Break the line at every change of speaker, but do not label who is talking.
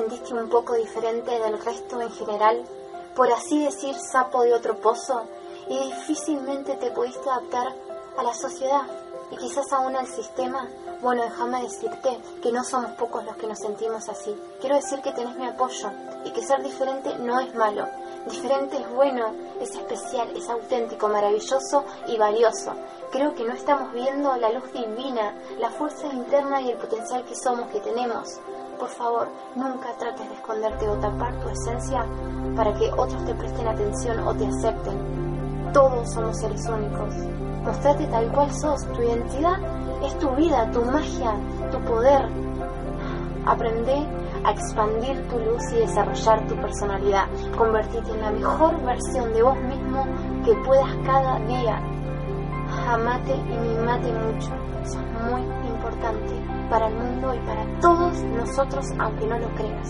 ¿Sentiste un poco diferente del resto en general? Por así decir, sapo de otro pozo, y difícilmente te pudiste adaptar a la sociedad y quizás aún al sistema. Bueno, déjame decirte que no somos pocos los que nos sentimos así. Quiero decir que tenés mi apoyo y que ser diferente no es malo. Diferente es bueno, es especial, es auténtico, maravilloso y valioso. Creo que no estamos viendo la luz divina, la fuerza interna y el potencial que somos, que tenemos. Por favor, nunca trates de esconderte o tapar tu esencia para que otros te presten atención o te acepten. Todos somos seres únicos. Mostrate tal cual sos. Tu identidad es tu vida, tu magia, tu poder. Aprende a expandir tu luz y desarrollar tu personalidad. Convertirte en la mejor versión de vos mismo que puedas cada día. Amate y mimate mucho. Eso es muy importante para el mundo y para todos nosotros, aunque no lo creas.